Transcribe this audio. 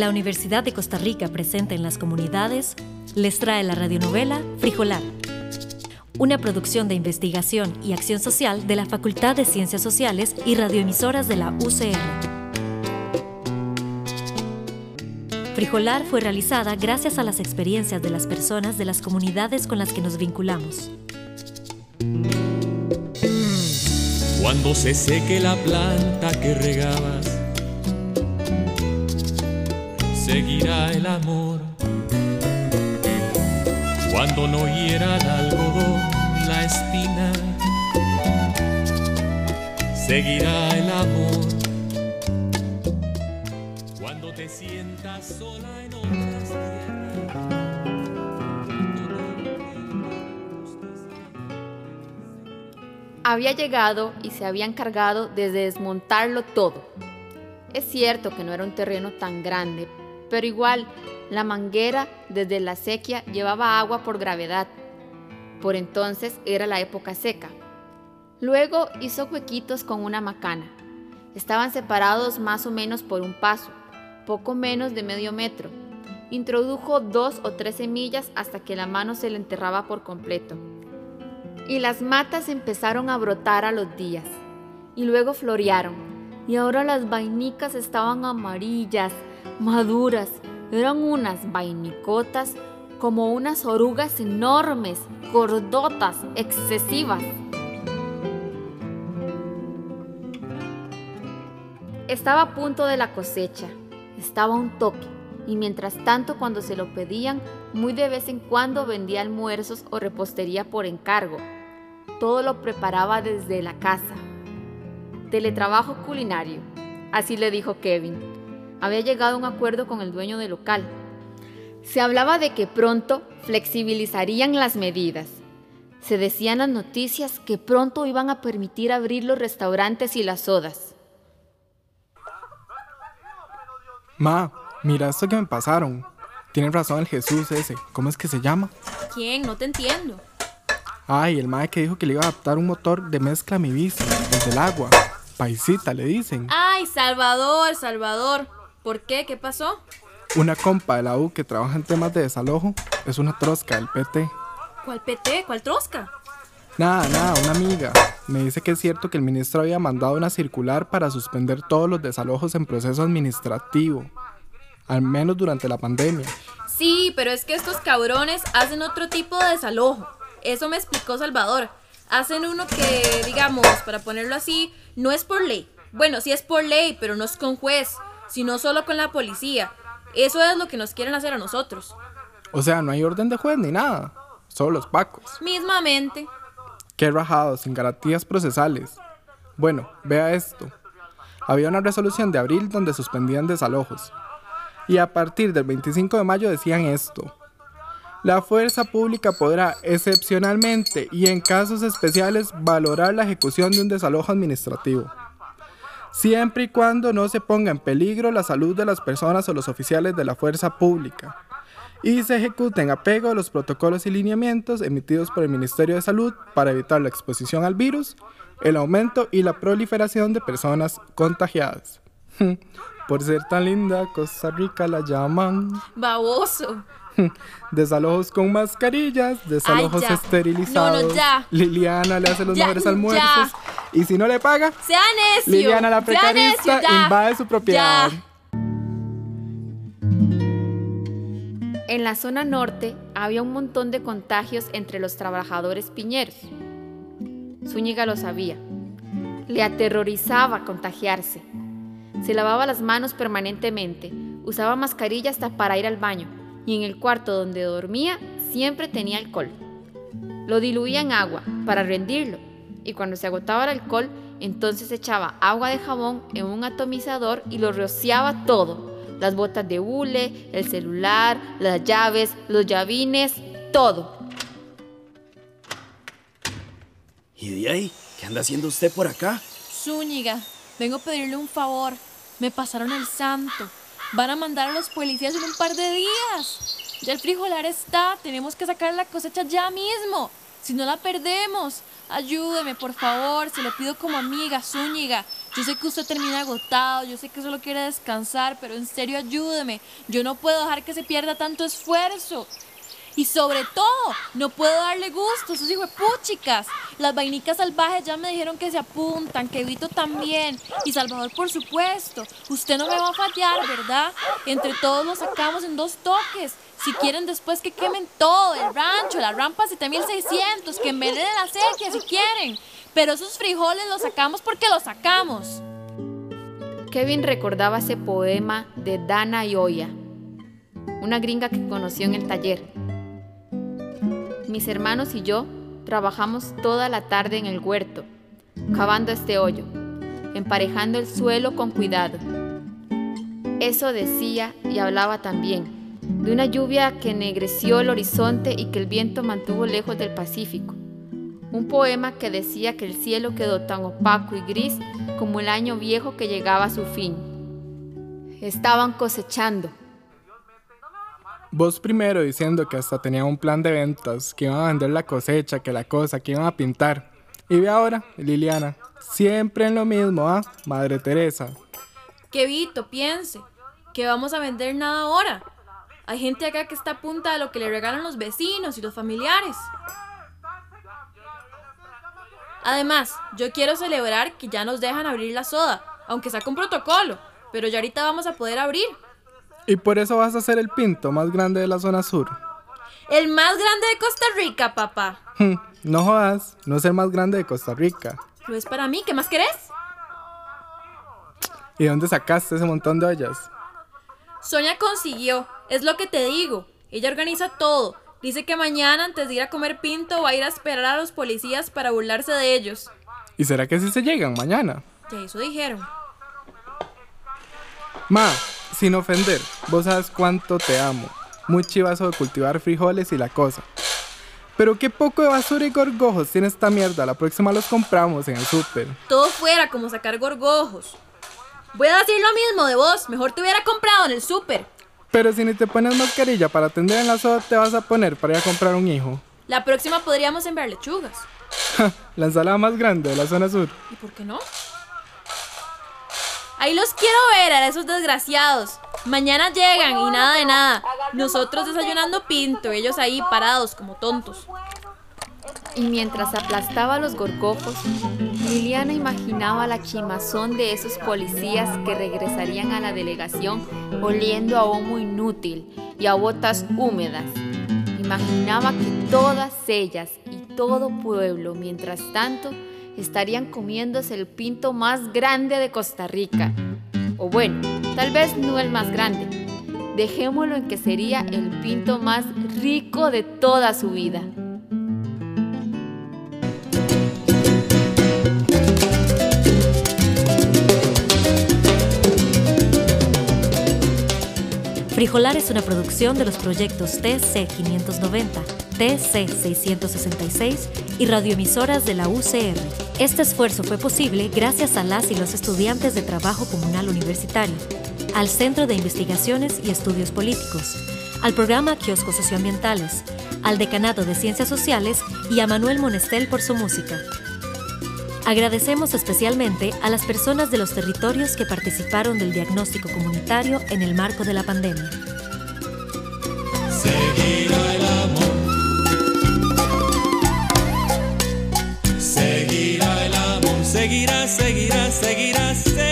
la Universidad de Costa Rica presente en las comunidades les trae la radionovela Frijolar, una producción de investigación y acción social de la Facultad de Ciencias Sociales y radioemisoras de la UCR. Frijolar fue realizada gracias a las experiencias de las personas de las comunidades con las que nos vinculamos. Cuando se seque la planta que regabas, seguirá el amor. Cuando no hiera el algodón la espina, seguirá el amor. Cuando te sientas sola en otras Había llegado y se había encargado de desmontarlo todo. Es cierto que no era un terreno tan grande, pero igual la manguera desde la sequía llevaba agua por gravedad. Por entonces era la época seca. Luego hizo huequitos con una macana. Estaban separados más o menos por un paso, poco menos de medio metro. Introdujo dos o tres semillas hasta que la mano se le enterraba por completo. Y las matas empezaron a brotar a los días. Y luego florearon. Y ahora las vainicas estaban amarillas, maduras. Eran unas vainicotas como unas orugas enormes, gordotas, excesivas. Estaba a punto de la cosecha, estaba un toque, y mientras tanto cuando se lo pedían, muy de vez en cuando vendía almuerzos o repostería por encargo. Todo lo preparaba desde la casa. Teletrabajo culinario, así le dijo Kevin. Había llegado a un acuerdo con el dueño del local. Se hablaba de que pronto flexibilizarían las medidas. Se decían las noticias que pronto iban a permitir abrir los restaurantes y las sodas. Ma, mira esto que me pasaron. Tiene razón el Jesús ese. ¿Cómo es que se llama? ¿Quién? No te entiendo. Ay, el mae que dijo que le iba a adaptar un motor de mezcla a mi bici, desde el agua. Paisita, le dicen. Ay, Salvador, Salvador. ¿Por qué? ¿Qué pasó? Una compa de la U que trabaja en temas de desalojo es una trosca del PT. ¿Cuál PT? ¿Cuál trosca? Nada, nada, una amiga. Me dice que es cierto que el ministro había mandado una circular para suspender todos los desalojos en proceso administrativo. Al menos durante la pandemia. Sí, pero es que estos cabrones hacen otro tipo de desalojo. Eso me explicó Salvador. Hacen uno que, digamos, para ponerlo así, no es por ley. Bueno, sí es por ley, pero no es con juez, sino solo con la policía. Eso es lo que nos quieren hacer a nosotros. O sea, no hay orden de juez ni nada. Solo los pacos. Mismamente. Qué rajado, sin garantías procesales. Bueno, vea esto. Había una resolución de abril donde suspendían desalojos. Y a partir del 25 de mayo decían esto. La fuerza pública podrá excepcionalmente y en casos especiales valorar la ejecución de un desalojo administrativo, siempre y cuando no se ponga en peligro la salud de las personas o los oficiales de la fuerza pública, y se ejecuten apego a los protocolos y lineamientos emitidos por el Ministerio de Salud para evitar la exposición al virus, el aumento y la proliferación de personas contagiadas. Por ser tan linda, Costa Rica la llaman. Baboso. Desalojos con mascarillas, desalojos Ay, esterilizados. No, no, ya. Liliana le hace los Ya, mejores ya. almuerzos. Y si no le paga, Sea necio. Liliana la precarista necio, invade su propiedad. Ya. En la zona norte había un montón de contagios entre los trabajadores piñeros. Zúñiga lo sabía. Le aterrorizaba contagiarse. Se lavaba las manos permanentemente, usaba mascarilla hasta para ir al baño y en el cuarto donde dormía siempre tenía alcohol. Lo diluía en agua para rendirlo y cuando se agotaba el alcohol, entonces echaba agua de jabón en un atomizador y lo rociaba todo. Las botas de hule, el celular, las llaves, los llavines, todo. ¿Y de ahí? ¿Qué anda haciendo usted por acá? Zúñiga, vengo a pedirle un favor. Me pasaron el santo. Van a mandar a los policías en un par de días. Ya el frijolar está. Tenemos que sacar la cosecha ya mismo. Si no la perdemos. Ayúdeme, por favor. Se lo pido como amiga, Zúñiga. Yo sé que usted termina agotado, yo sé que solo quiere descansar, pero en serio ayúdeme. Yo no puedo dejar que se pierda tanto esfuerzo. Y sobre todo, no puedo darle gusto a sus puchicas. Las vainicas salvajes ya me dijeron que se apuntan, que Vito también. Y Salvador, por supuesto. Usted no me va a fallar, ¿verdad? Entre todos los sacamos en dos toques. Si quieren después que quemen todo, el rancho, la rampa 7600, que envenenen la sequía si quieren. Pero esos frijoles los sacamos porque los sacamos. Kevin recordaba ese poema de Dana Ioya, una gringa que conoció en el taller mis hermanos y yo trabajamos toda la tarde en el huerto, cavando este hoyo, emparejando el suelo con cuidado. Eso decía y hablaba también de una lluvia que ennegreció el horizonte y que el viento mantuvo lejos del Pacífico. Un poema que decía que el cielo quedó tan opaco y gris como el año viejo que llegaba a su fin. Estaban cosechando, Vos primero diciendo que hasta tenían un plan de ventas, que iban a vender la cosecha, que la cosa, que iban a pintar. Y ve ahora, Liliana, siempre en lo mismo, ¿ah? Madre Teresa. Que Vito, piense, que vamos a vender nada ahora. Hay gente acá que está a punta de lo que le regalan los vecinos y los familiares. Además, yo quiero celebrar que ya nos dejan abrir la soda, aunque sea con protocolo, pero ya ahorita vamos a poder abrir. Y por eso vas a ser el pinto más grande de la zona sur. El más grande de Costa Rica, papá. Hmm, no jodas, no es el más grande de Costa Rica. Lo es para mí, ¿qué más querés? ¿Y dónde sacaste ese montón de ollas? Sonia consiguió, es lo que te digo. Ella organiza todo. Dice que mañana antes de ir a comer pinto va a ir a esperar a los policías para burlarse de ellos. ¿Y será que sí se llegan mañana? Ya eso dijeron. Ma, sin ofender, vos sabes cuánto te amo. Muy chivazo de cultivar frijoles y la cosa. Pero qué poco de basura y gorgojos tiene esta mierda. La próxima los compramos en el súper. Todo fuera como sacar gorgojos. Voy a decir lo mismo de vos. Mejor te hubiera comprado en el súper. Pero si ni te pones mascarilla para atender en la soda, te vas a poner para ir a comprar un hijo. La próxima podríamos sembrar lechugas. la ensalada más grande de la zona sur. ¿Y por qué no? Ahí los quiero ver a esos desgraciados. Mañana llegan y nada de nada. Nosotros desayunando pinto, ellos ahí parados como tontos. Y mientras aplastaba los gorgojos, Liliana imaginaba la chimazón de esos policías que regresarían a la delegación oliendo a homo inútil y a botas húmedas. Imaginaba que todas ellas y todo pueblo, mientras tanto, estarían comiéndose el pinto más grande de Costa Rica. O bueno, tal vez no el más grande. Dejémoslo en que sería el pinto más rico de toda su vida. Frijolar es una producción de los proyectos TC590 TC666 y radioemisoras de la UCR. Este esfuerzo fue posible gracias a las y los estudiantes de Trabajo Comunal Universitario, al Centro de Investigaciones y Estudios Políticos, al programa Kioscos Socioambientales, al Decanato de Ciencias Sociales y a Manuel Monestel por su música. Agradecemos especialmente a las personas de los territorios que participaron del diagnóstico comunitario en el marco de la pandemia. El amor. Seguirá el